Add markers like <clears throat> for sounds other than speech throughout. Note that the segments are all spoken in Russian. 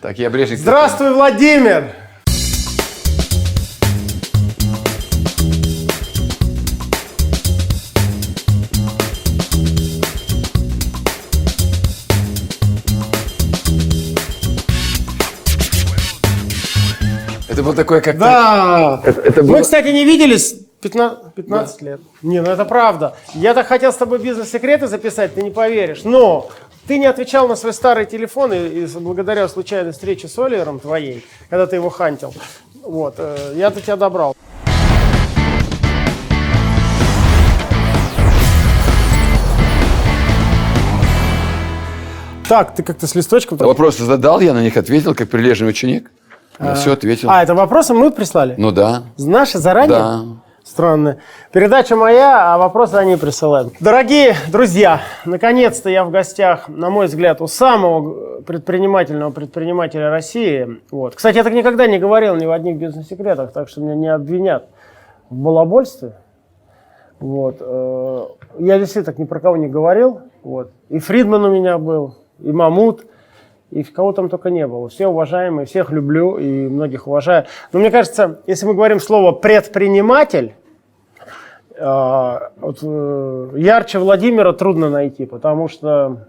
Так, я Брежнев. Здравствуй, Владимир! Это был такой, как... Да! Это, это Мы, было... кстати, не виделись 15, 15 лет. Не, ну это правда. Я так хотел с тобой бизнес-секреты записать, ты не поверишь. Но ты не отвечал на свой старый телефон, и, и благодаря случайной встрече с Оливером твоей, когда ты его хантил, вот, э, я до тебя добрал. Так, ты как-то с листочком... Вопросы задал, я на них ответил, как прилежный ученик. На все ответил. А, это вопросы мы прислали? Ну да. Наши заранее? Да. Странно. Передача моя, а вопросы они присылают. Дорогие друзья, наконец-то я в гостях, на мой взгляд, у самого предпринимательного предпринимателя России. Вот. Кстати, я так никогда не говорил ни в одних бизнес-секретах, так что меня не обвинят в балабольстве. Вот. э, Я действительно так ни про кого не говорил. Вот. И Фридман у меня был, и Мамут, и кого там только не было. Все уважаемые, всех люблю и многих уважаю. Но мне кажется, если мы говорим слово предприниматель, вот, э, ярче Владимира трудно найти, потому что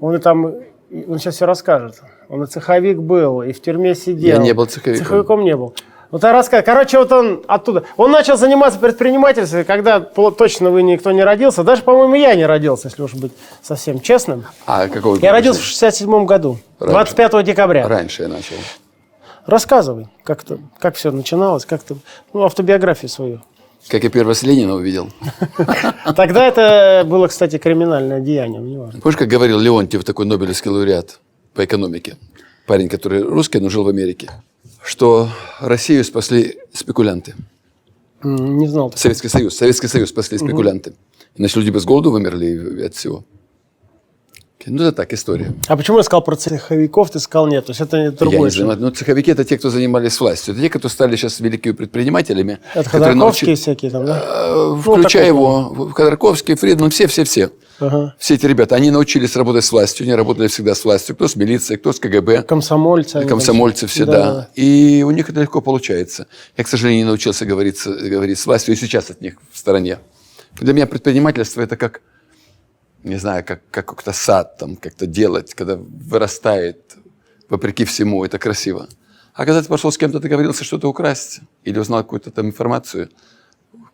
он и там, он сейчас все расскажет. Он и цеховик был, и в тюрьме сидел. Я не был цеховиком. Цеховиком не был. Вот я расскажу. Короче, вот он оттуда. Он начал заниматься предпринимательством, когда точно вы никто не родился. Даже, по-моему, я не родился, если уж быть совсем честным. А какого Я родился в 67 году, Раньше. 25 декабря. Раньше я начал. Рассказывай, как, то как все начиналось, как ты, ну, автобиографию свою. Как я первый раз Ленина увидел. <laughs> Тогда это было, кстати, криминальное деяние. Помнишь, как говорил Леонтьев, такой Нобелевский лауреат по экономике? Парень, который русский, но жил в Америке. Что Россию спасли спекулянты. Не знал. Советский Союз. Советский Союз спасли спекулянты. Иначе люди без голоду вымерли от всего. Ну, это так, история. А почему я сказал про цеховиков, ты сказал нет? То есть это Я другое. не знаю, но цеховики – это те, кто занимались властью. Это те, кто стали сейчас великими предпринимателями. Это Ходорковские научи- всякие там, да? Э, Ну, Включая такой его, Ходорковский, Фридман, все-все-все. Ага. Все эти ребята, они научились работать с властью, они работали всегда с властью. Кто с милицией, кто с КГБ. Комсомольцы. Комсомольцы все, Да, да. И у них это легко получается. Я, к сожалению, не научился говорить, говорить с властью, и сейчас от них в стороне. Для меня предпринимательство – это как, не знаю, как, как как-то сад там как-то делать, когда вырастает вопреки всему, это красиво. А когда ты пошел с кем-то договорился что-то украсть или узнал какую-то там информацию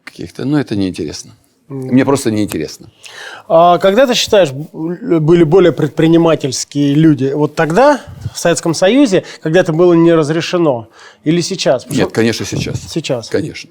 каких-то, ну, это неинтересно. Мне просто неинтересно. А когда ты считаешь, были более предпринимательские люди? Вот тогда, в Советском Союзе, когда это было не разрешено? Или сейчас? Потому Нет, конечно, сейчас. Сейчас. Конечно.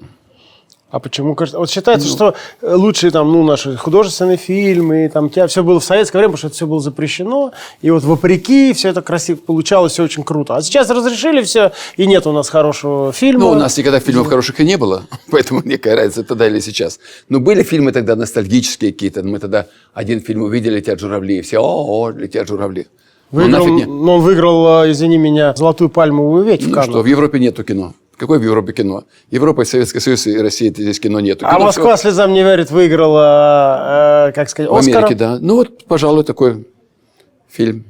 А почему? кажется- Вот считается, что э, лучшие там, ну, наши художественные фильмы, там, тебя все было в советское время, потому что это все было запрещено. И вот вопреки все это красиво получалось, все очень круто. А сейчас разрешили все, и нет у нас хорошего фильма. Ну, у нас никогда фильмов хороших и не было, <laughs> поэтому мне разница, тогда или сейчас. Но были фильмы тогда ностальгические какие-то. Мы тогда один фильм увидели «Летят журавли», и все «О, о, летят журавли». Ну, выиграл, не- но он выиграл, э, извини меня, золотую пальмовую ветвь в Ну Каннах. что, в Европе нету кино. Какое в Европе кино? Европа, и Советский Союз и Россия, это здесь кино нету. А Кино Москва всё слезам не верит выиграла, э, как сказать, в Оскара. Америке, да. Ну вот, пожалуй, такой фильм.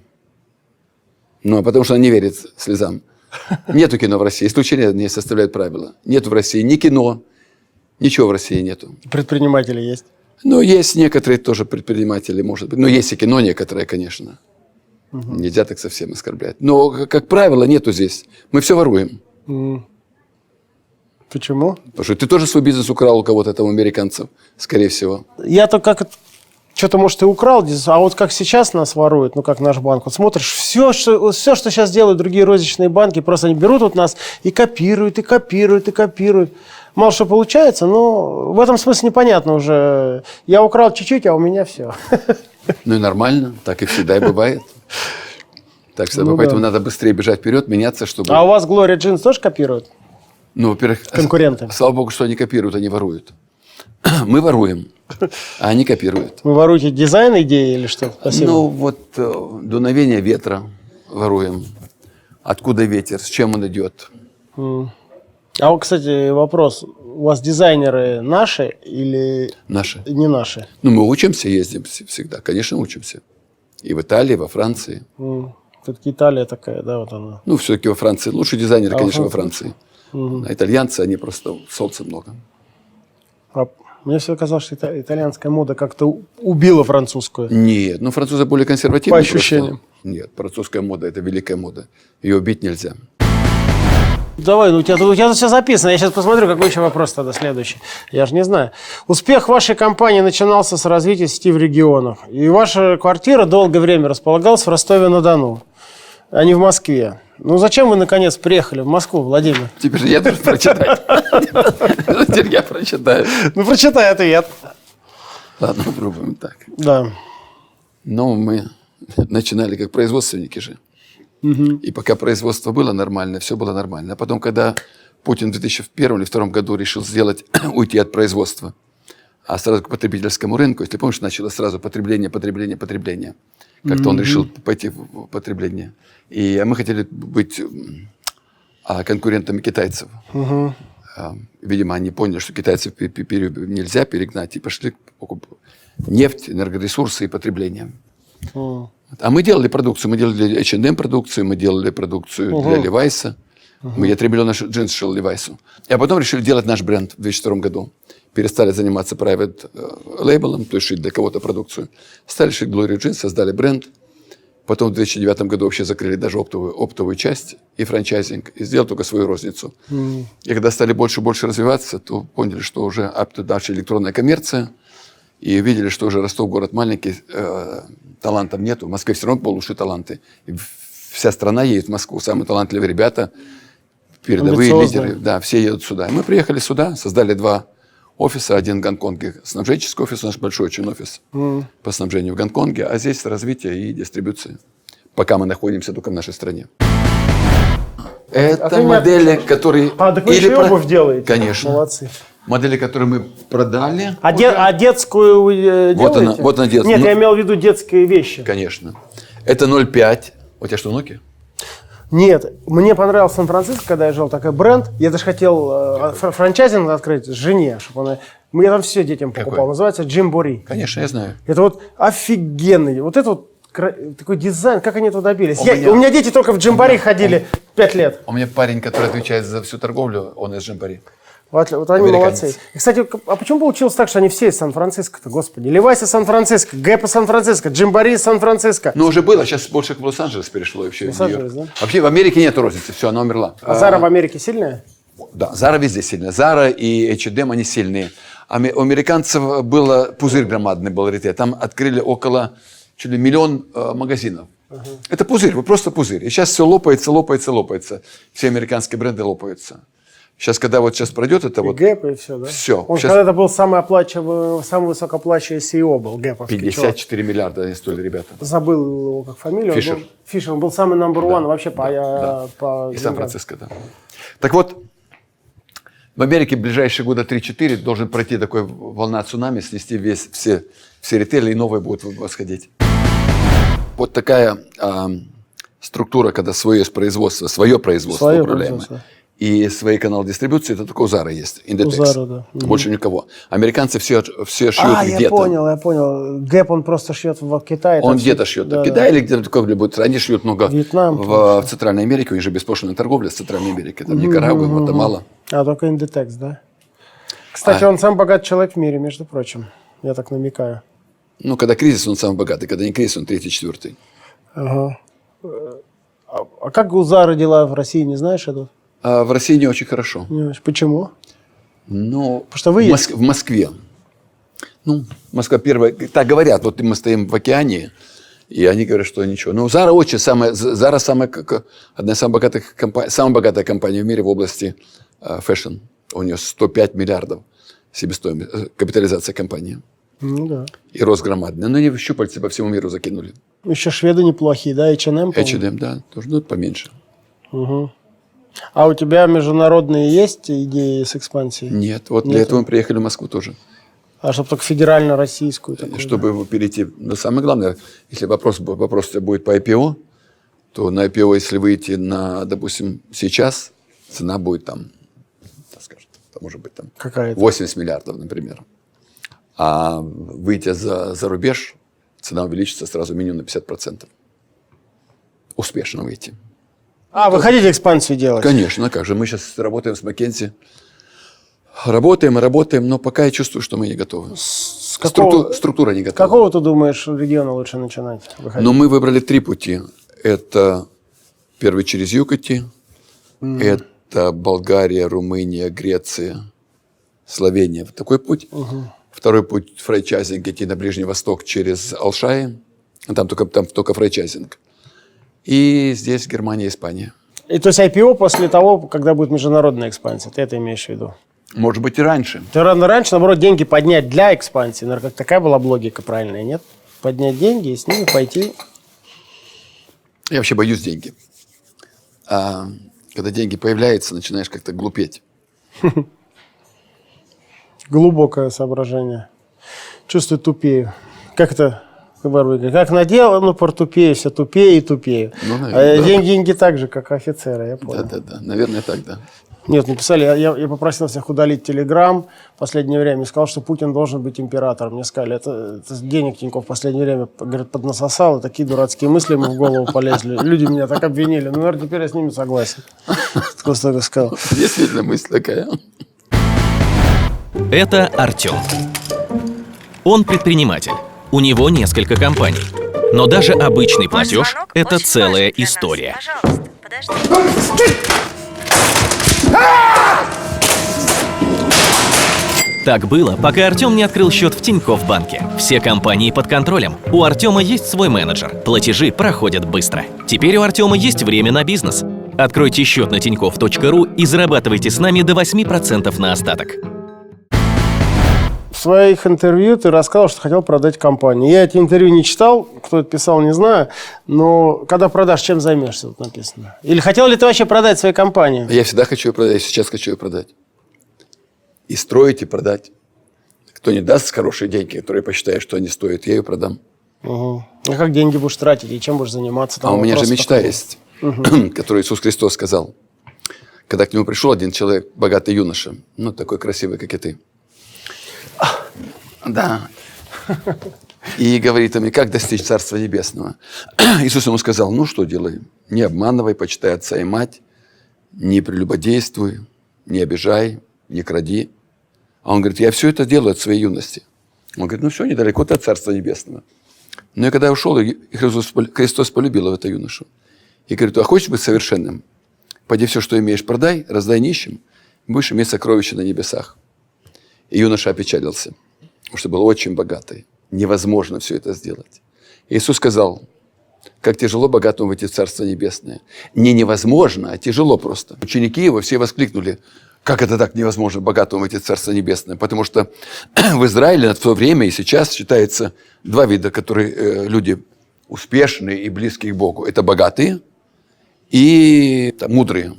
Ну, а потому что она не верит слезам. Нету кино в России. Исключение не составляет правила. Нету в России ни кино, ничего в России нету. Предприниматели есть. Ну, есть некоторые тоже предприниматели, может быть. Но есть и кино некоторые, конечно. Нельзя так совсем оскорблять. Но, как, как правило, нету здесь. Мы все воруем. Почему? Потому что ты тоже свой бизнес украл у кого-то, там, у американцев, скорее всего. Я-то как что-то, может, и украл, а вот как сейчас нас воруют, ну, как наш банк, вот смотришь, все, что, все, что сейчас делают другие розничные банки, просто они берут вот нас и копируют, и копируют, и копируют. Мало что получается, но в этом смысле непонятно уже. Я украл чуть-чуть, а у меня все. Ну и нормально, так и всегда и бывает. Так что Ну поэтому да. надо быстрее бежать вперед, меняться, чтобы... А у вас Gloria Jeans тоже копируют? Ну, во-первых, Конкуренты. слава богу, что они копируют, они воруют. <clears throat> Мы воруем, а они копируют. Вы воруете дизайн идеи или что? Спасибо. Ну, вот э, дуновение ветра воруем. Откуда ветер, с чем он идет. А вот, кстати, вопрос. У вас дизайнеры наши или Наши. не наши? Ну, мы учимся, ездим вс- всегда. Конечно, учимся. И в Италии, и во Франции. Все-таки Италия такая, да, вот она. Ну, все-таки во Франции. Лучшие дизайнеры, А конечно, во во Франции. А итальянцы, они просто солнца много. А мне всегда казалось, что ита- итальянская мода как-то убила французскую. Нет, ну французы более консервативные. По ощущениям. просто. Нет, французская мода – это великая мода. Ее убить нельзя. Давай, ну у тебя, у тебя тут все записано. Я сейчас посмотрю, какой еще вопрос тогда следующий. Я же не знаю. Успех вашей компании начинался с развития сети в регионах. И ваша квартира долгое время располагалась в Ростове-на-Дону, а не в Москве. Ну зачем вы, наконец, приехали в Москву, Владимир? Теперь я должен прочитать. Теперь я прочитаю. Ну, прочитай ответ. Ладно, попробуем так. Да. Но мы начинали как производственники же. И пока производство было нормально, все было нормально. А потом, когда Путин в 2001 или 2002 году решил сделать, <clears throat> уйти от производства, а сразу к потребительскому рынку, если помнишь, началось сразу потребление, потребление, потребление. Как-то он решил пойти в потребление. И мы хотели быть а, конкурентами китайцев. А, Видимо, они поняли, что китайцев нельзя перегнать, и пошли нефть, энергоресурсы и потребление. М. А мы делали продукцию. Мы делали H&M продукцию, мы делали продукцию для Левайса. Мы я 3 миллиона джинс шил Левайсу. А потом решили делать наш бренд в 2002 году. Перестали заниматься private э, лейблом, то есть шить для кого-то продукцию. Стали шить Glory Jeans, создали бренд. Потом в 2009 году вообще закрыли даже оптовую, оптовую часть и франчайзинг, и сделали только свою розницу. И когда стали больше и больше развиваться, то поняли, что уже date электронная коммерция, и видели, что уже Ростов город маленький, э, талантов нету. В Москве все равно было лучшие таланты. И вся страна едет в Москву, самые талантливые ребята, передовые лидеры, да, все едут сюда. И мы приехали сюда, создали два офиса, один в Гонконге, снабженческий офис, наш большой очень офис по снабжению в Гонконге, а здесь развитие и дистрибуция, пока мы находимся только в нашей стране. Это А ты не модели, которые... А, так вы или еще про- обувь делаете. Конечно. Молодцы. Модели, которые мы продали. А, де- а детскую вы э, Вот делаете? она, вот она детская. Нет, Ну- я имел в виду детские вещи. Конечно. Это 0,5. У тебя что, Nokia? Нет, мне понравился Сан-Франциско, когда я жил, такой бренд. Я даже хотел э, фр- франчайзинг открыть жене, чтобы она... Я там все детям покупал. Какой? Называется Gymboree. Конечно, я знаю. Это вот офигенный. Вот это вот такой дизайн, как они этого добились. У Я- меня- у меня дети только в Gymboree ходили пять лет. У меня парень, который отвечает за всю торговлю, он из Gymboree. Вот, вот они Американец. молодцы. И, кстати, а почему получилось так, что они все из Сан-Франциско-то, господи? Levi's из Сан-Франциско, Gap из Сан-Франциско, Gymboree из Сан-Франциско. Ну, уже было, сейчас больше в Лос-Анджелес перешло вообще. Лос-Анджелес, Нью-Йорк. Вообще в Америке нет розницы, все, она умерла. А Зара в Америке сильная? Да, Зара везде сильная. Зара и H&M, они сильные. А у американцев было пузырь громадный был ритейл. Там открыли около чуть ли миллион э, магазинов. Это пузырь, вот просто пузырь. И сейчас все лопается, лопается, лопается. Все американские бренды лопаются. Сейчас, когда вот сейчас пройдет это И вот Гэп, и все, да? Всё. Он Сейчас- когда-то был самый оплачиваемый, самый высокооплачиваемый CEO был, чувак. 54 миллиарда они стоили, ребята. Забыл его как фамилию. он Фишер. был- Фишер. Он был самый номер one вообще по, э, да. по И. Сан-Франциско, да. Так вот, в Америке в ближайшие года 3-4 должен пройти такой волна цунами, снести весь, все, все ритейлы, и новые будут восходить. Вот такая а, структура, когда свое производство, свое производство Свое управляемое. производство. И свои каналы дистрибуции, это только у Зара есть. Inditex. Zara, да. Мгм. Больше никого. Американцы все, все шьют А, где-то. я понял, я понял. Гэп он просто шьет в Китае. Он где-то шьет. да, в да. Китае или где-то какой-нибудь. Они шьют много Вьетнам, в, в Центральной Америке. У них же беспошлинная торговля с Центральной Америкой. Там Никарагуа, Гватемала. А, только Индитекс, да? Кстати, А. он самый богатый человек в мире, между прочим. Я так намекаю. Ну, когда кризис, он самый богатый. Когда не кризис, он третий, четвертый. Ага. А, а как у Зары дела в России, не знаешь это? А в России не очень хорошо. Почему? Ну, что вы в. Моск- в Москве. Ну, Москва первая. Так говорят, вот мы стоим в океане, и они говорят, что ничего. Ну, Зара очень самая, Зара самая, одна из самых богатых компаний, самая богатая компания в мире в области э, fashion. У нее 105 миллиардов себестоимость, э, капитализация компании. Ну да. И рост громадный. Но они щупальцы по всему миру закинули. Еще шведы неплохие, да, H&M? H&M, да, тоже, ну, поменьше. Мгм. А у тебя международные есть идеи с экспансией? Нет, вот для Нету. этого мы приехали в Москву тоже. А чтобы только федерально-российскую такую? чтобы перейти. Но самое главное, если вопрос, вопрос у тебя будет по IPO, то на IPO, если выйти на, допустим, сейчас, цена будет там, так скажем, там может быть там Какая-то. 80 миллиардов, например. А выйти за, за рубеж, цена увеличится сразу минимум на 50%. успешно выйти. А, вы хотите экспансию делать? Конечно, как же. Мы сейчас работаем с Маккензи. Работаем работаем, но пока я чувствую, что мы не готовы. С какого, Структу- структура не готова. какого ты думаешь региона лучше начинать? выходить? Но мы выбрали три пути. Это первый через Юкати, это Болгария, Румыния, Греция, Словения. Вот такой путь. Второй путь франчайзинг идти на Ближний Восток через Алшаи. Там только, там только франчайзинг. И здесь Германия, Испания. И то есть IPO после того, когда будет международная экспансия, ты это имеешь в виду? Может быть и раньше. Ты рано раньше, наоборот, деньги поднять для экспансии. Наверное, как такая была бы логика правильная, нет? Поднять деньги и с ними пойти. Я вообще боюсь деньги. А когда деньги появляются, начинаешь как-то глупеть. <laughs> Глубокое соображение. Чувствую тупею. Как это? Барбарика? Как надел, ну, портупею, все тупее и тупее. Ну, наверное, а да. деньги, деньги так же, как офицеры, я понял. Да-да-да. Наверное, так, да. Нет, написали, я, я попросил всех удалить Телеграм в последнее время и сказал, что Путин должен быть императором. Мне сказали, это, это денег Тиньков в последнее время, говорит, поднасосал, и такие дурацкие мысли ему в голову полезли. Люди меня так обвинили. Ну, наверное, теперь я с ними согласен. Просто так сказал. Действительно мысль такая. Это Артем. Он предприниматель. У него несколько компаний. Но даже обычный платеж это целая история. Так было, пока Артем не открыл счет в Тинькофф банке. Все компании под контролем. У Артема есть свой менеджер. Платежи проходят быстро. Теперь у Артема есть время на бизнес. Откройте счет на тинькофф.ру и зарабатывайте с нами до 8% на остаток. В своих интервью ты рассказал, что хотел продать компанию. Я эти интервью не читал, кто это писал, не знаю. Но когда продашь, чем займешься, тут написано. Или хотел ли ты вообще продать свою компанию? Я всегда хочу ее продать, я сейчас хочу ее продать. И строить, и продать. Кто не даст хорошие деньги, которые посчитает, что они стоят, я ее продам. Угу. А как деньги будешь тратить и чем будешь заниматься? А Там у меня же мечта такой. есть, <clears throat> которую Иисус Христос сказал. Когда к нему пришел один человек, богатый юноша, ну, такой красивый, как и ты. Да. И говорит ему, как достичь Царства Небесного? <clears throat> Иисус ему сказал, ну, что делай? Не обманывай, почитай отца и мать, не прелюбодействуй, не обижай, не кради. А он говорит, я все это делаю от своей юности. Он говорит, ну все, недалеко ты от Царства Небесного. Но я когда ушел, Христос, Христос полюбил это юношу. И говорит, а хочешь быть совершенным? Пойди все, что имеешь, продай, раздай нищим, будешь иметь сокровища на небесах. И юноша опечалился, потому что был очень богатый. Невозможно все это сделать. Иисус сказал, как тяжело богатому войти в Царство Небесное. Не невозможно, а тяжело просто. Ученики его все воскликнули, как это так невозможно богатому войти в Царство Небесное? Потому что <clears throat> в Израиле в то время и сейчас считается два вида, которые э, люди успешные и близкие к Богу. Это богатые и там, мудрые.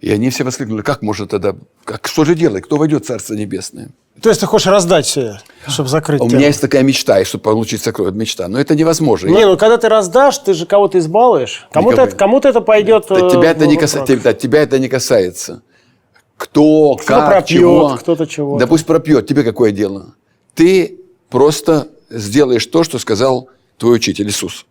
И они все воскликнули, как можно тогда, как, что же делать, кто войдет в Царство Небесное? То есть ты хочешь раздать все, чтобы закрыть А У тему? меня есть такая мечта, и чтобы получить сокровие, мечта. Но это невозможно. Не, ну когда ты раздашь, ты же кого-то избалуешь. Кому-то это, кому-то это пойдет... Да э, тебя, это не каса- тебя, тебя это не касается. Кто, Кто-то как, пропьет, чего. кто-то чего-то. Да пусть пропьет, тебе какое дело? Ты просто сделаешь то, что сказал твой учитель Иисус.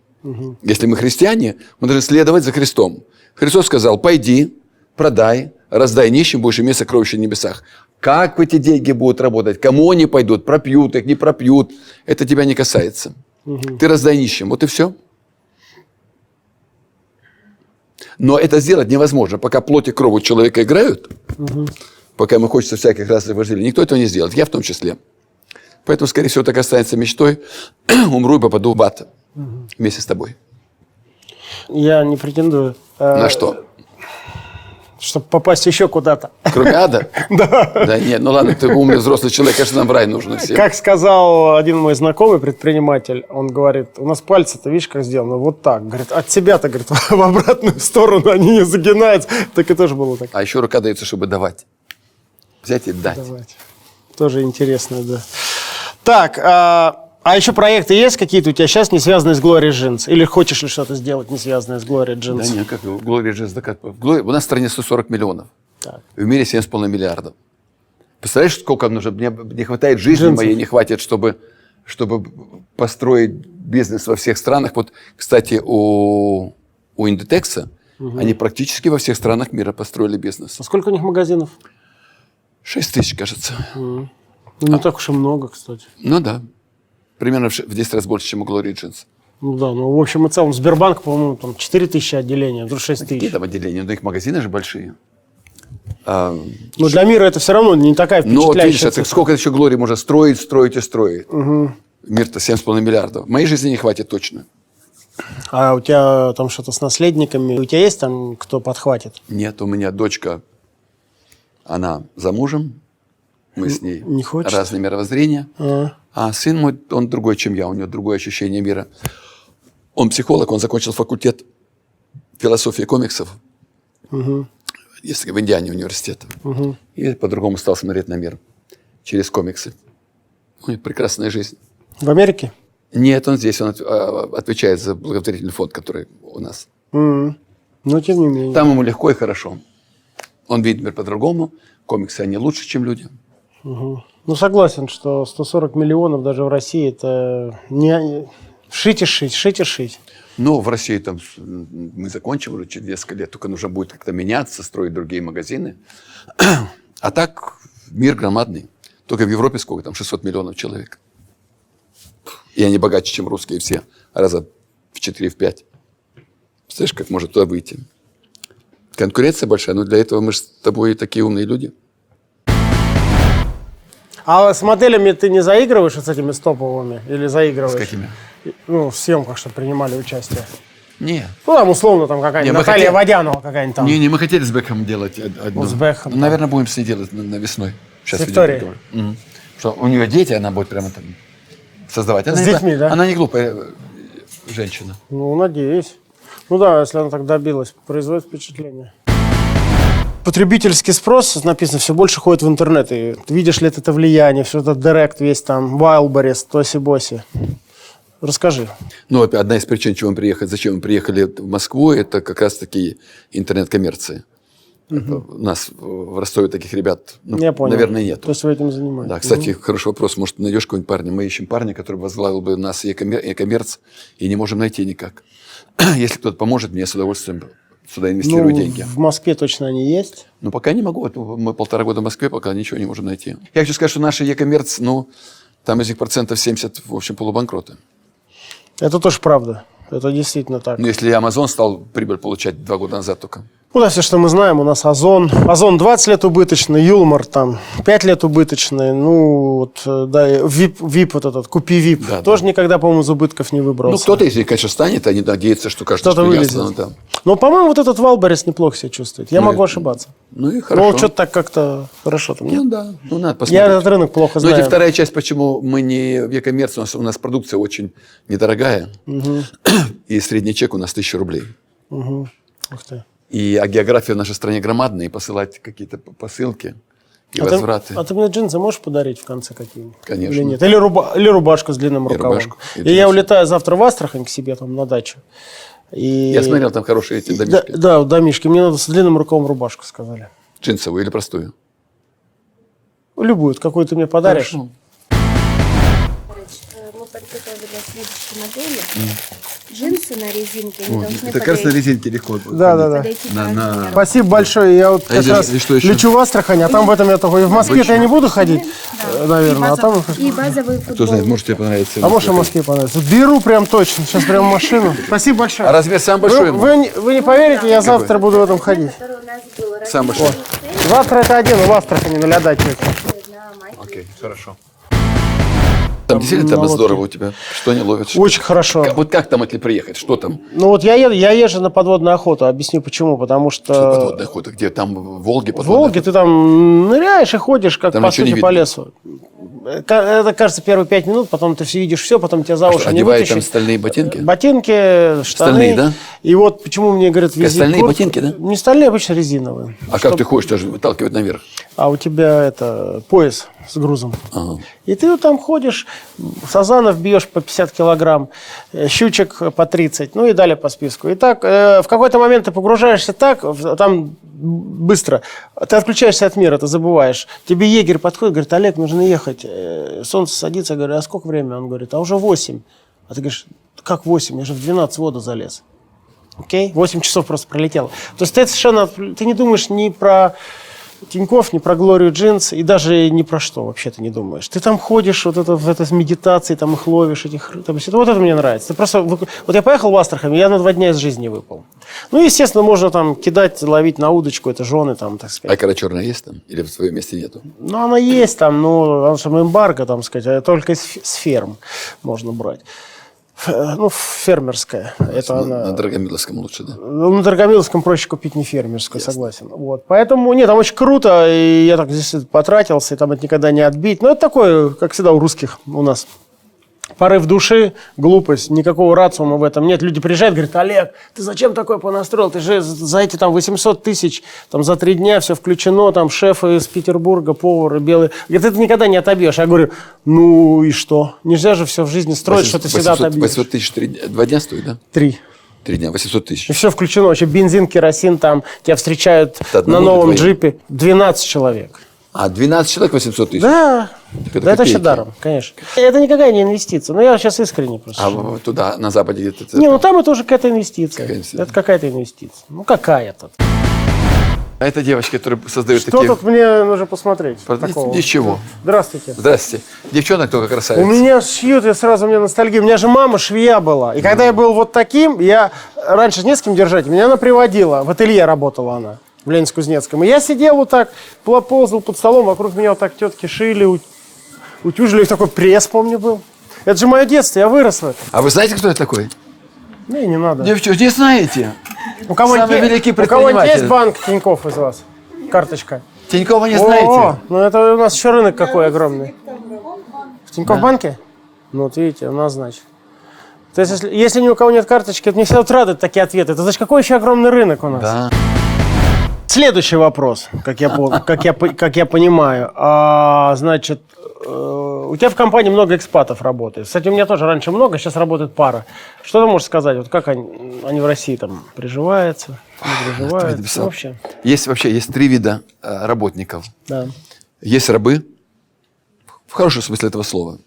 Если мы христиане, мы должны следовать за Христом. Христос сказал, пойди, продай, раздай нищим, будешь иметь сокровища в небесах. Как эти деньги будут работать, кому они пойдут, пропьют их, не пропьют, это тебя не касается. Ты раздай нищим, вот и все. Но это сделать невозможно. Пока плоть и кровь человека играют, пока ему хочется всяких разных вожделений, никто этого не сделает, я в том числе. Поэтому, скорее всего, так останется мечтой. <clears throat> Умру и попаду в ад вместе с тобой. Я не претендую. э, На что? Чтобы попасть еще куда-то. Кроме ада? <laughs> Да. Да нет, ну ладно, ты умный взрослый человек, конечно, нам в рай нужно все. Как сказал один мой знакомый предприниматель, он говорит, у нас пальцы-то, видишь, как сделано, вот так. Говорит, от себя-то, говорит, <laughs> в обратную сторону они не загинаются. Так и тоже было так. А еще рука дается, чтобы давать. Взять и дать. Давайте. Тоже интересно, да. Так, а, а еще проекты есть какие-то у тебя сейчас, не связанные с Glory Jeans? Или хочешь ли что-то сделать, не связанное с Glory Jeans? Да нет, как Глории же закат. в Глории- У нас в стране 140 миллионов. Так. В мире 7,5 миллиардов. Представляешь, сколько нужно? Мне не хватает жизни Джинсов. моей, не хватит, чтобы, чтобы построить бизнес во всех странах. Вот, кстати, у, у Индитекса, они практически во всех странах мира построили бизнес. А сколько у них магазинов? 6 тысяч, кажется. Ну, не так уж и много, кстати. Ну да. Примерно в ш- в 10 раз больше, чем у Glory Jeans. Ну да, ну в общем и целом Сбербанк, по-моему, там 4 тысячи отделений, вдруг 6 Какие тысяч. там отделения? Ну, их магазины же большие. А, Но для мира это все равно не такая ну, видишь, впечатляющая это цифра. сколько еще Glory можно строить, строить и строить. Мир-то 7,5 миллиардов. Моей жизни не хватит точно. А у тебя там что-то с наследниками? У тебя есть там кто подхватит? Нет, у меня дочка, она замужем, мы с ней не хочет? разные мировоззрения. А, А сын мой, он другой, чем я, у него другое ощущение мира. Он психолог, он закончил факультет философии комиксов. Есть в Индиане университет. И по-другому стал смотреть на мир через комиксы. У него прекрасная жизнь. В Америке? Нет, он здесь, он а, отвечает за благотворительный фонд, который у нас. М. Но тем не менее. Там ему легко и хорошо. Он видит мир по-другому. Комиксы, они лучше, чем люди. Ну, согласен, что 140 миллионов даже в России это не... Шить и шить, шить и шить. Но в России там мы закончим уже через несколько лет, только нужно будет как-то меняться, строить другие магазины. <clears throat> А так мир громадный. Только в Европе сколько там? 600 миллионов человек. И они богаче, чем русские все. Раза в 4-5. Представляешь, как может туда выйти? Конкуренция большая, но для этого мы же с тобой такие умные люди. А с моделями ты не заигрываешь вот с этими стоповыми? Или заигрываешь? С какими? Ну, в съемках, что принимали участие. Нет. Ну, там, условно, там какая-нибудь Не, Наталья хотели- Водянова какая-нибудь там. Не, не, мы хотели с Бекхэмом делать од- одну. Вот с Бекхэмом, Ну, наверное, будем с ней делать на, на весной. Сейчас С Викторией? Мгм. Что у нее дети, она будет прямо там создавать. Она С не- детьми, да? Она не глупая э, женщина. Ну, надеюсь. Ну да, если она так добилась, производит впечатление. Потребительский спрос, написано, все больше ходит в интернет. И видишь ли это влияние, все это директ весь там, Wildberries, Тоси-Боси. Расскажи. Ну, опять одна из причин, чего мы приехали, зачем мы приехали в Москву, это как раз-таки интернет-коммерция. Это У нас в Ростове таких ребят, ну, Я понял. наверное, нет. То есть вы этим занимаетесь? Да, кстати, хороший вопрос. Может, найдешь какого-нибудь парня? Мы ищем парня, который возглавил бы нас и e-коммерц, и не можем найти никак. <clears throat> Если кто-то поможет, мне с удовольствием сюда инвестирую Ну, деньги. в Москве точно они есть. Ну, пока не могу. Мы полтора года в Москве, пока ничего не можем найти. Я хочу сказать, что наши e-коммерц, ну, там из них процентов 70, в общем, полубанкроты. Это тоже правда. Это действительно так. Ну, если Amazon стал прибыль получать два года назад только. Ну, да, все, что мы знаем, у нас Озон. Озон 20 лет убыточный, Юлмарт там 5 лет убыточный. Ну, вот, э, да, VIP, VIP вот этот, KupiVIP. Да, тоже никогда, по-моему, из убытков не выбрался. Ну, кто-то, если, конечно, станет, они надеются, что кажется, Кто-то вылезет. ясно. Да. Но, по-моему, вот этот Wildberries неплохо себя чувствует. Я Ну, могу ошибаться. Ну, и Но хорошо. что-то так как-то хорошо там. Ну, Нет? да. Ну, надо посмотреть. Я этот рынок плохо Но это знаю. вторая часть, почему мы не в e-коммерции. У нас, у нас продукция очень недорогая. И средний чек у нас 1000 рублей. Ух ты. И, а география в нашей стране громадная, и посылать какие-то посылки и А ты, возвраты. а ты мне джинсы можешь подарить в конце какие-нибудь? Конечно. Или нет? Или, руба- или рубашку с длинным И рукавом. рубашку, и И, я улетаю завтра в Астрахань к себе там на дачу. И... Я смотрел, там хорошие эти Да, домишки. да, вот домишки. Мне надо с длинным рукавом рубашку, сказали. Джинсовую или простую? Любую, какую ты мне подаришь. Хорошо. Э, Мы следующие модели. Джинсы на резинке. Они Вот, должны это как раз на подойти, резинке легко. будет Да, да, да. подойти На- по на- размеру. Спасибо большое. Я вот А как или- раз что еще? лечу в Астрахань, а там в этом я. И в Москве-то я не буду ходить, э, наверное, а там... И базовые Кто футболки. знает, может тебе понравится. А может, и в Москве понравится. Беру прям точно. Сейчас прям машину. Спасибо большое. А размер самый Вы, большой? вы не- вы не поверите, я завтра буду в этом ходить. Который у нас был Сам размер большой. Завтра это один в Астрахани на на майке. Окей, хорошо. Там действительно там на лодке. здорово у тебя. Что они ловят? Что- Очень хорошо. Как- Вот как там, если приехать? Что там? Ну вот я, еду, я езжу на подводную охоту. Объясню почему. Потому что... Что подводная охота? Где? Там в Волге В подводная Волге ты там ныряешь и ходишь, как Там по сути, по лесу. Это кажется первые пять минут, потом ты все видишь все, потом тебя за уши Что, не одевают там вытащить. стальные ботинки? Ботинки, штаны. Стальные, да? И вот почему мне говорят, вези стальные куртку. ботинки, да? Не стальные, обычно резиновые. А как ты ходишь, даже выталкивать наверх? А у тебя это пояс с грузом. Ага. И ты вот там ходишь, сазанов бьешь по 50 килограмм, э, щучек по 30, ну и далее по списку. И так э, в какой-то момент ты погружаешься так, в- там быстро, ты отключаешься от мира, ты забываешь. Тебе егерь подходит, говорит, Олег, нужно ехать. Э, Солнце садится, я говорю, а сколько времени? Он говорит, а уже 8. А ты говоришь, как 8? Я же в 12 воду залез. Окей? 8 часов просто пролетело. То есть ты совершенно... Ты не думаешь ни про Тиньков, ни про Глорию Джинс, и даже ни про что вообще ты не думаешь. Ты там ходишь, вот это, в этой медитации, там их ловишь, этих... Там, все это- вот это мне нравится. Ты просто... Вот я поехал в Астрахань, я на два дня из жизни выпал. Ну, естественно, можно там кидать, ловить на удочку, это жены там, так сказать. Айкара черная есть там? Или в своем месте нету? Ну, она есть там, ну, потому что эмбарго, там сказать, а только с ферм можно брать. Э, Ну, фермерская. Это на, она... на Драгомиловском лучше, да? Ну, на Драгомиловском проще купить не фермерскую, согласен. Вот. Поэтому, нет, там очень круто, и я так здесь потратился, и там это никогда не отбить. Но это такое, как всегда у русских у нас. Порыв души, глупость, никакого рациума в этом нет. Люди приезжают, говорят, Олег, ты зачем такое понастроил? Ты же за эти там 800 тысяч, там за три дня все включено, там шефы из Петербурга, повары, белые. Говорит, это никогда не отобьешь. Я говорю, ну и что? Нельзя же все в жизни строить, что ты всегда 800 отобьешь. 800 тысяч три два дня стоит, да? Три. Три дня, 800 тысяч. И все включено. Вообще бензин, керосин там. Тебя встречают Это на новом джипе. 12 человек. А 12 человек 800 тысяч? Да. это да это копейки. даром, конечно. Это никакая не инвестиция. Но я сейчас искренне просто. А туда, на Западе где-то? это- Не, ну там это уже какая-то инвестиция. Какая инвестиция? Это какая-то инвестиция. Ну какая-то. А это девочки, которые создают Что такие... тут мне нужно посмотреть? Такого? Ничего. Здравствуйте. Здрасте. Девчонок только красавица. У меня шьют, я сразу у меня ностальгия. У меня же мама швея была. И когда я был вот таким, я раньше не с кем держать, меня она приводила. В ателье работала она в Ленинск-Кузнецком. И я сидел вот так, ползал под столом, вокруг меня вот так тетки шили, ут- утюжили. И такой пресс, помню, был. Это же мое детство, я вырос в этом. А вы знаете, кто это такой? Не, не надо. Девчонки, не знаете? У кого-нибудь самый великий у предприниматель. есть банк Тинькофф из вас? Карточка. Тинькова не О, знаете? ну это у нас еще рынок какой огромный. В Тинькофф банке? Ну, вот видите, у нас, значит. То есть, если, если ни у кого нет карточки, это мне всегда вот радуют такие ответы. Это значит, какой еще огромный рынок у нас? Да. Следующий вопрос, как я, как я, как я понимаю. А, значит, э, у тебя в компании много экспатов работает. Кстати, у меня тоже раньше много, сейчас работает пара. Что ты можешь сказать? Вот как они, они в России там приживаются, не приживаются? вообще, Есть вообще есть три вида э, работников. да. Есть рабы, в хорошем смысле этого слова.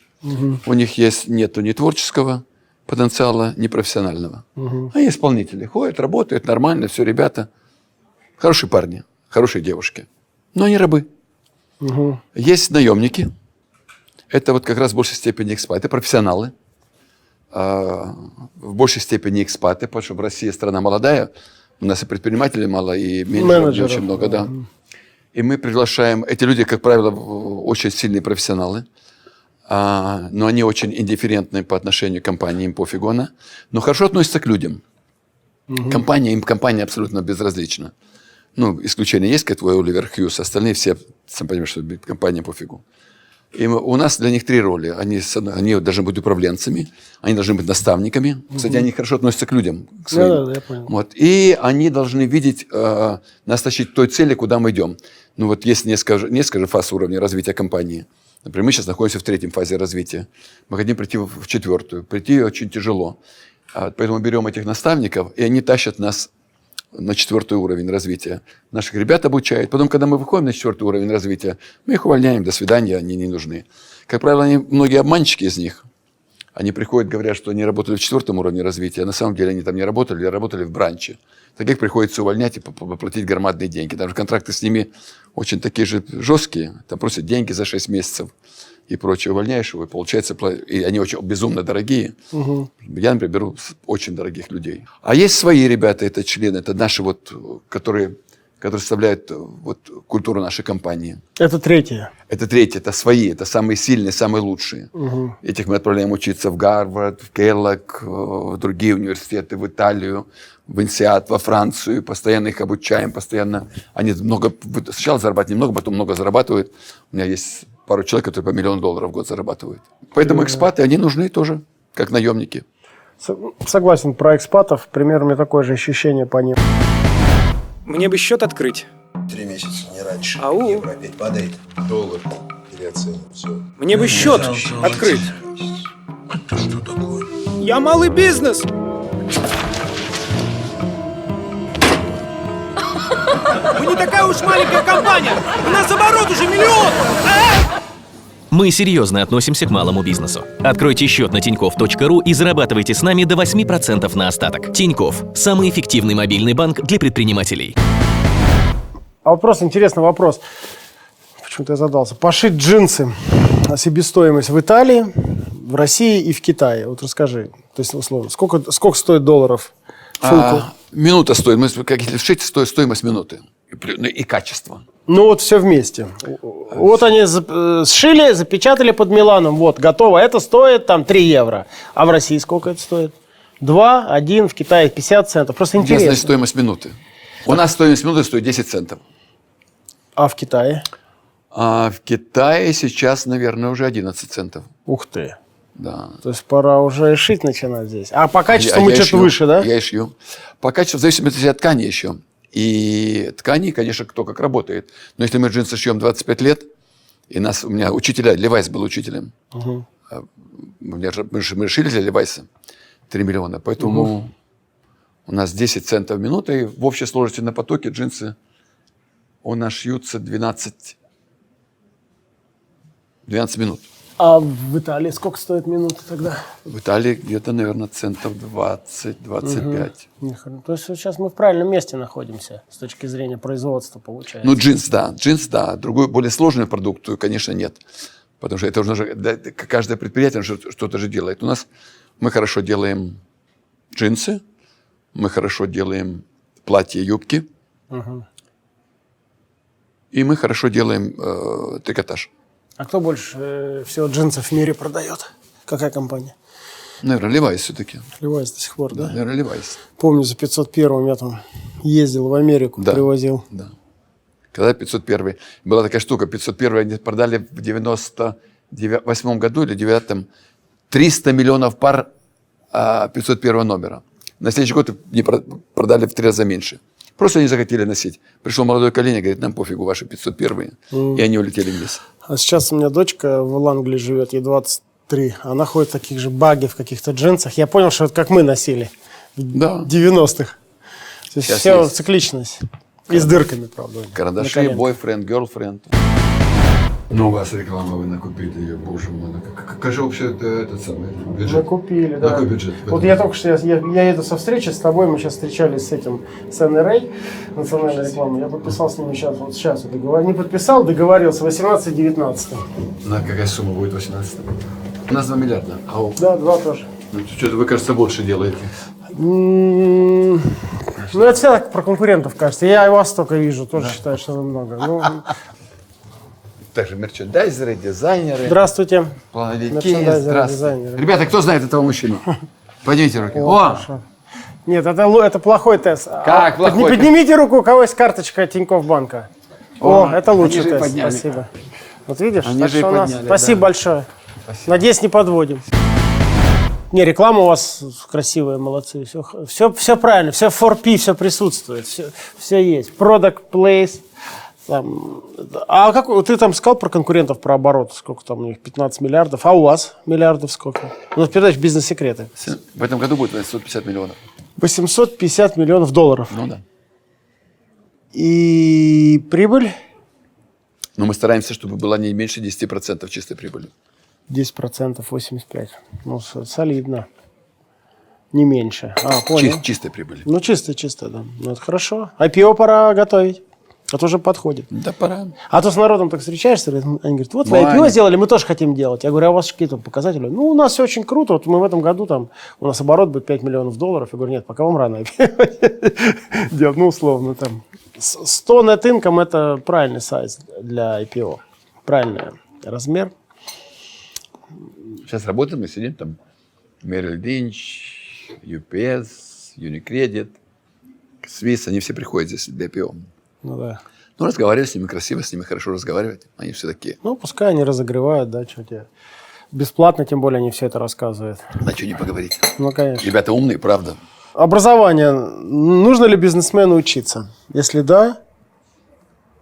У них есть нету ни творческого потенциала, ни профессионального. А есть исполнители. Ходят, работают, нормально, все, ребята. Хорошие парни, хорошие девушки. Но они рабы. Есть наемники. Это вот как раз в большей степени экспаты, профессионалы. А, в большей степени экспаты, потому что в России страна молодая, у нас и предпринимателей мало, и менеджеров не Менеджеров, очень много, да. И мы приглашаем, эти люди, как правило, очень сильные профессионалы, а, но они очень индифферентны по отношению к компании, им пофигу она, но хорошо относятся к людям. Компания, им компания абсолютно безразлична. Ну, исключение есть, как твой Оливер Хьюз, остальные все, сам понимаешь, что компания пофигу. И у нас для них три роли. Они, они должны быть управленцами, они должны быть наставниками. Кстати, они хорошо относятся к людям, к своим. Да-да, я понял. Вот. И они должны видеть, э, нас тащить той цели, куда мы идем. Ну вот есть несколько, несколько фаз уровня развития компании. Например, мы сейчас находимся в третьем фазе развития. Мы хотим прийти в в четвертую. Прийти очень тяжело. А, Поэтому берем этих наставников, и они тащат нас на четвертый уровень развития. Наших ребят обучают. Потом, когда мы выходим на четвертый уровень развития, мы их увольняем, до свидания, они не нужны. Как правило, они, многие обманщики из них, они приходят, говорят, что они работали в четвертом уровне развития, а на самом деле они там не работали, а работали в бранче. Таких приходится увольнять и поп- поплатить громадные деньги. Даже контракты с ними очень такие же жесткие. Там просят деньги за 6 месяцев и прочее. Увольняешь его, и получается, и они очень безумно дорогие. Я, например, беру очень дорогих людей. А есть свои ребята, это члены, это наши вот, которые, которые составляют э, вот, культуру нашей компании. Это третье. Это третье, это свои, это самые сильные, самые лучшие. Этих мы отправляем учиться в Гарвард, в Келлог, в другие университеты, в Италию, в Инсиат, во Францию. Постоянно их обучаем, постоянно. Они много, сначала зарабатывают немного, потом много зарабатывают. У меня есть пару человек, которые по миллион долларов в год зарабатывают. Поэтому экспаты, они нужны тоже, как наемники. Согласен, про экспатов примерно у меня такое же ощущение по ним. Мне бы счет открыть. Три месяца, не раньше. Ау. Евро опять падает. Доллар переоценен. Все. Мне бы счет открыть. Это что такое? Я малый бизнес. Мы не такая уж маленькая компания. У нас оборот уже миллион. Мы серьезно относимся к малому бизнесу. Откройте счет на тиньков.ру и зарабатывайте с нами до 8% на остаток. Тиньков – самый эффективный мобильный банк для предпринимателей. А вопрос, интересный вопрос. Почему-то я задался. Пошить джинсы, а себестоимость в Италии, в России и в Китае. Вот расскажи. То есть, условно, сколько, сколько стоит долларов фулку? А, минута стоит. Мы, как если стоит стоимость минуты. И, и качество. Ну вот все вместе. Вот они э, сшили, запечатали под Миланом. Вот, готово. Это стоит там 3 евро. А в России сколько это стоит? 2, 1, в Китае 50 центов. Просто интересно. стоимость минуты. У нас стоимость минуты стоит 10 центов. А в Китае? А в Китае сейчас, наверное, уже 11 центов. Ух ты. Да. То есть пора уже шить начинать здесь. А по качеству Я- мы что-то выше, да? Я и шью. По качеству, в зависимости от ткани еще. И ткани, конечно, кто как работает. Но если мы джинсы шьем 25 лет, и нас, у меня учителя, Левайс был учителем. У меня же- мы, же- мы шили для Левайса 3 миллиона. Поэтому у нас 10 центов в минуту. И в общей сложности на потоке джинсы у нас шьются 12, 12 минут. А в Италии сколько стоит минута тогда? В Италии где-то, наверное, центов 20-25. Ни хрена. То есть сейчас мы в правильном месте находимся с точки зрения производства, получается. Ну, джинс, да. Джинс, да. Другой, более сложный продукт, конечно, нет. Потому что это уже это каждое предприятие что- что-то же делает. У нас мы хорошо делаем джинсы, мы хорошо делаем платья, юбки, и мы хорошо делаем э, трикотаж. А кто больше э, всего джинсов в мире продает? Какая компания? Наверное, Левайс все-таки. Левайс до сих пор, да? Наверное, Левайс. Помню, за 501 я там ездил в Америку, Да. привозил. Да. Когда 501 была такая штука, 501 они продали в 98 году или 9 300 миллионов пар а, 501 номера. На следующий год не про- продали в три раза меньше. Просто не захотели носить. Пришел молодой коллега, говорит, нам пофигу, ваши 501 И они улетели вниз. А сейчас у меня дочка в Англии живет, ей 23. Она ходит в таких же баги, в каких-то джинсах. Я понял, что это как мы носили в Да. 90-х. То есть Сейчас все есть. цикличность. И с дырками, правда. Карандаши, бойфренд, герлфренд. Ну, у вас реклама, вы накупили ее, боже мой. ну, как- же вообще это, этот самый бюджет? Мы купили, да. Какой бюджет? Вот этом? я только что, я, я, я еду со встречи с тобой, мы сейчас встречались с этим, с НРА, национальной рекламой. Я подписал с ними сейчас, вот сейчас, договор... не подписал, договорился, 18-19. На какая сумма будет 18 У нас 2 миллиарда. А у... Да, два тоже. Ну, что-то вы, кажется, больше делаете. Ну, это всегда так про конкурентов кажется. Я и вас только вижу, тоже считаю, что вы много. Ну, <laughs> Также мерчендайзеры, дизайнеры, здравствуйте. плановики. Здравствуйте. дизайнеры. Ребята, кто знает этого мужчину? <laughs> Поднимите руки. О, Хорошо. Нет, это, это плохой тест. А, Как подни- плохой? Поднимите руку, у кого есть карточка Тинькофф банка. О, О, это лучший тест. подняли. Спасибо. Вот видишь, Они так же и что у нас- подняли, Спасибо да. большое. Надеюсь, не подводим. Не, реклама у вас красивая, молодцы. Все, все, все правильно, все 4P, все присутствует, все, все есть. Product, place. Там. А как ты там сказал про конкурентов, про оборот? Сколько там у них? 15 миллиардов. А у вас миллиардов сколько? У нас передача «Бизнес-секреты». в этом году будет 850 миллионов. 850 миллионов долларов. Ну да. И прибыль Но мы стараемся, чтобы была не меньше 10% чистой прибыли. 10%, 85%. Ну, солидно. Не меньше. А, понял. Чи- чистой прибыли. Ну, чисто-чисто, да. Ну, это хорошо. IPO пора готовить. А то уже подходит. Да пора. А то с народом так встречаешься, они говорят, вот вы. IPO сделали, мы тоже хотим делать. Я говорю, а у вас какие там показатели? Ну, у нас все очень круто. Вот мы в этом году там, у нас оборот будет 5 миллионов долларов. Я говорю, нет, пока вам рано IPO <laughs> делать. Ну, условно, там. С- 100 net income – это правильный сайз для IPO. Правильный размер. Сейчас работаем, мы сидим там. Merrill Lynch, UPS, Unicredit, Swiss, они все приходят здесь для IPO. Ну, да. Ну, разговаривать с ними красиво, с ними хорошо разговаривать. Они все такие. Ну, пускай они разогревают, да, что тебе. Бесплатно, тем более, они все это рассказывают. На что не поговорить. Ну, конечно. Ребята умные, правда. Образование. Нужно ли бизнесмену учиться? Если да,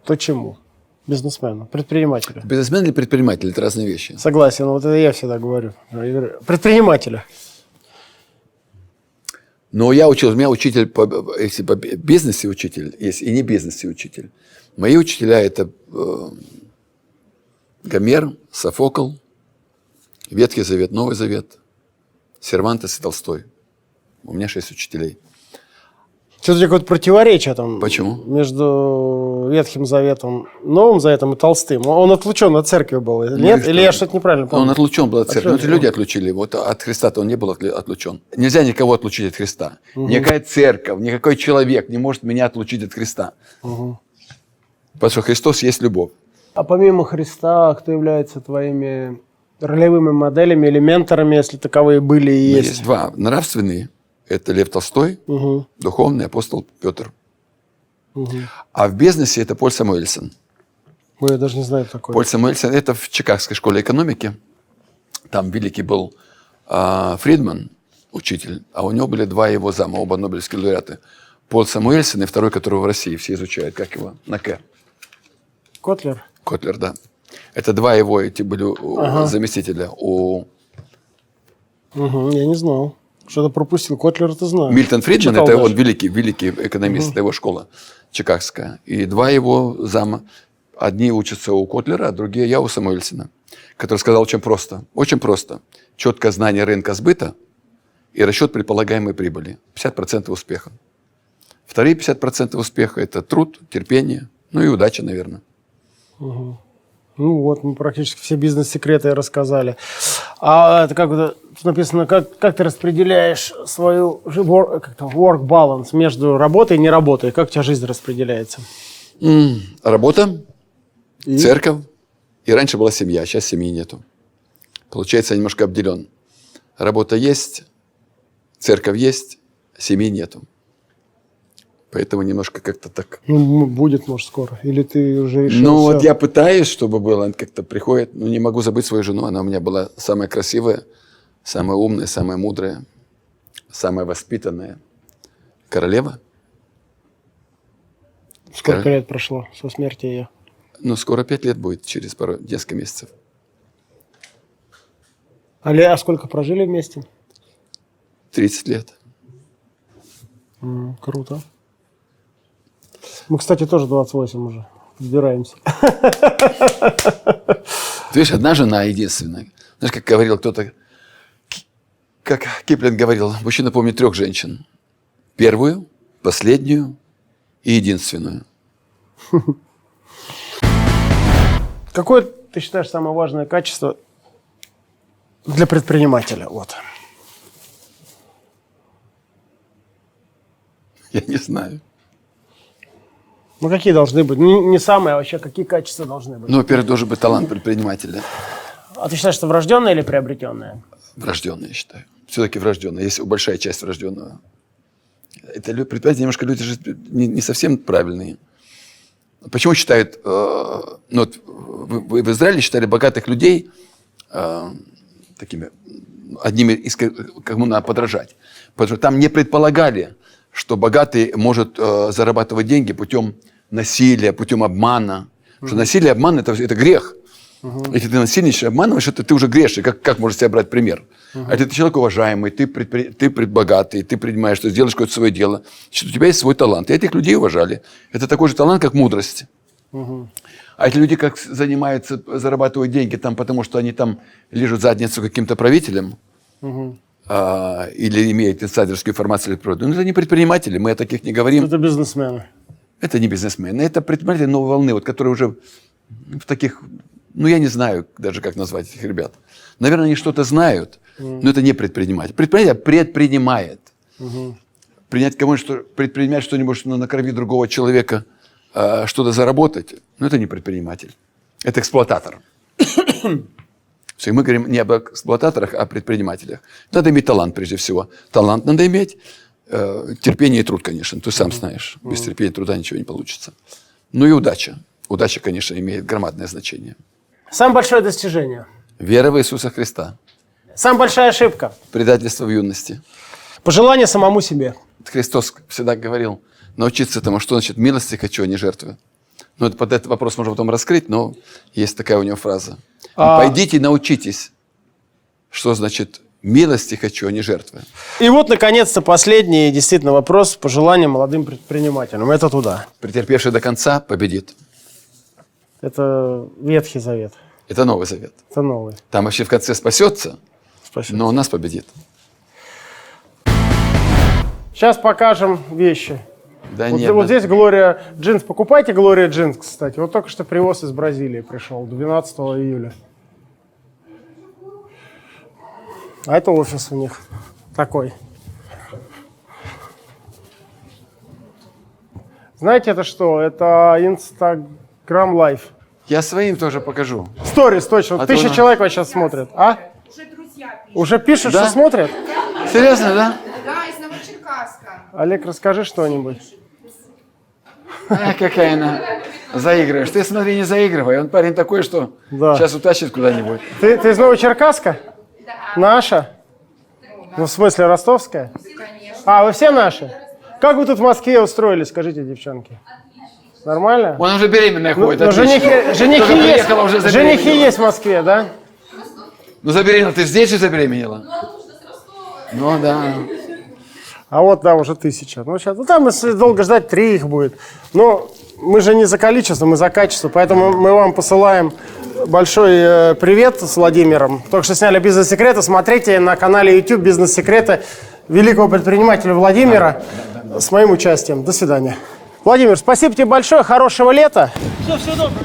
то чему? Бизнесмену, предпринимателю. Бизнесмен или предприниматель – это разные вещи. Согласен, вот это я всегда говорю, Предпринимателя. Но я учил, у меня учитель, по, если по бизнесе учитель есть, и не бизнесе учитель. Мои учителя – это э, Гомер, Софокл, Ветхий Завет, Новый Завет, Сервантес и Толстой. У меня шесть учителей. Что-то какое-то противоречие там. Почему? Между Ветхим Заветом, Новым Заветом и Толстым. Он отлучен от церкви был. Ну, Нет? Или я что-то неправильно помню? Он отлучен был от церкви. что Ну, люди отлучили его. Вот От Христа-то он не был отлучен. Нельзя никого отлучить от Христа. Никакая церковь, никакой человек не может меня отлучить от Христа. Потому что Христос есть любовь. А помимо Христа, кто является твоими ролевыми моделями или менторами, если таковые были и Есть. есть? два. Нравственные. Это Лев Толстой, Мгм. духовный апостол Петр. А в бизнесе это Поль Самуэльсон. Ой, я даже не знаю, кто такой. Поль Самуэльсон – это в Чикагской школе экономики. Там великий был а, Фридман, учитель, а у него были два его зама, оба нобелевские лауреаты. Пол Самуэльсон и второй, которого в России все изучают, как его, на К. Котлер? Котлер, да. Это два его эти были у- заместителя. У Мгм, я не знал. Что-то пропустил. Котлер это знаю. Мильтон Фридман, Читал это даже. он великий, великий экономист, это его школа чикагская. И два его зама. Одни учатся у Котлера, а другие я у Самуэльсона, который сказал очень просто. Очень просто. Четкое знание рынка сбыта и расчет предполагаемой прибыли. 50% успеха. Вторые 50% успеха – это труд, терпение, ну и удача, наверное. Ну вот, мы практически все бизнес-секреты рассказали. А это как тут написано, как, как ты распределяешь свою как-то work balance между работой и не работой? Как у тебя жизнь распределяется? М, Работа, церковь. И раньше была семья, сейчас семьи нету. Получается, я немножко обделен. Работа есть, церковь есть, семьи нету. Поэтому немножко как-то так. Ну, будет, может, скоро. Или ты уже решил Ну, вот я пытаюсь, чтобы было, как-то приходит, ну, не могу забыть свою жену. Она у меня была самая красивая, самая умная, самая мудрая, самая воспитанная. Королева. Сколько скажи. лет прошло со смерти ее? Ну, скоро пять лет будет, через пару, несколько месяцев. А, а сколько прожили вместе? 30 лет. М, круто. Мы, кстати, тоже 28 уже. Сбираемся. Ты видишь, одна жена единственная. Знаешь, как говорил кто-то, как Киплинг говорил, мужчина помнит трех женщин. Первую, последнюю и единственную. Какое ты считаешь самое важное качество для предпринимателя? Вот. Я не знаю. Ну, какие должны быть? Не, не самые, а вообще какие качества должны быть? Ну, во-первых, должен быть талант предпринимателя. А ты считаешь, что врожденное или приобретенное? Врожденный, я считаю. Все-таки врожденный. Есть большая часть врожденного. Это предприниматели немножко люди же не, не совсем правильные. Почему считают, э, ну вот вы, в Израиле считали богатых людей э, такими одними из ко- кому надо подражать. Потому что там не предполагали, что богатый может э, зарабатывать деньги путем насилия, путем обмана. Что насилие, обман это, это грех. Если ты насильничаешь, обманываешь, это ты уже грешный. Как, как можно себя брать пример? А если ты человек уважаемый, ты, предпри- ты предбогатый, ты принимаешь, что сделаешь какое-то свое дело, что у тебя есть свой талант. И этих людей уважали. Это такой же талант, как мудрость. А эти люди как занимаются, зарабатывают деньги там, потому что они там лежат задницу каким-то правителям, а, или имеют инсайдерскую информацию или продукт. Ну, это не предприниматели, мы о таких не говорим. Это бизнесмены. Это не бизнесмены, это предприниматели новой волны, вот, которые уже в таких, ну я не знаю даже, как назвать этих ребят. Наверное, они что-то знают, но это не предприниматель. Предприниматель предпринимает. Принять кому-нибудь, что, предпринимать что-нибудь, что на крови другого человека а, что-то заработать, ну это не предприниматель. Это эксплуататор. <coughs> Все, мы говорим не об эксплуататорах, а о предпринимателях. Надо иметь талант прежде всего. Талант надо иметь, э, терпение и труд, конечно. Ты сам знаешь, без терпения и труда ничего не получится. Ну и удача. Удача, конечно, имеет громадное значение. Самое большое достижение. Вера в Иисуса Христа. Самая большая ошибка. Предательство в юности. Пожелание самому себе. Христос всегда говорил, научиться этому, что значит милости хочу, а не жертвы. Ну, это, под этот вопрос можно потом раскрыть, но есть такая у него фраза. А- Пойдите и научитесь, что значит милости хочу, а не жертвы. И вот, наконец-то, последний действительно вопрос пожелания молодым предпринимателям. Это туда. Претерпевший до конца победит. Это Ветхий Завет. Это Новый Завет. Это новый. Там вообще в конце спасется, Спасибо. но у нас победит. Сейчас покажем вещи. Да Вот, нет, вот да. здесь Глория Джинс. Покупайте Глория Джинс, кстати. Вот только что привоз из Бразилии пришел 12 июля. А это офис у них такой. Знаете, это что? Это Instagram Live. Я своим тоже покажу. Сторис, точно. А то Тысяча она- человек вас сейчас смотрят. А? Уже пишут, Да? что смотрят? Серьезно, да? Да, из Новочеркасска. Олег, расскажи что-нибудь. А, какая она. Заигрываешь. Ты смотри, не заигрывай. Он парень такой, что Да. сейчас утащит куда-нибудь. Ты, ты из Новочеркасска? Да. Наша? Ну, в смысле, ростовская? Конечно. А, вы все наши? Как вы тут в Москве устроились, скажите, девчонки? Нормально? Он уже беременная Ну, ходит. ну, женихи, женихи, есть, уже женихи есть в Москве, да? Ну забеременела. Ты здесь же забеременела? Ну да. А вот, да, уже тысяча. Ну, сейчас, ну, там, если долго ждать, три их будет. Но мы же не за количество, мы за качество. Поэтому мы вам посылаем большой э, привет с Владимиром. Только что сняли «Бизнес-секреты». Смотрите на канале YouTube «Бизнес-секреты» великого предпринимателя Владимира с моим участием. До свидания. Владимир, спасибо тебе большое, хорошего лета. Все, все доброго.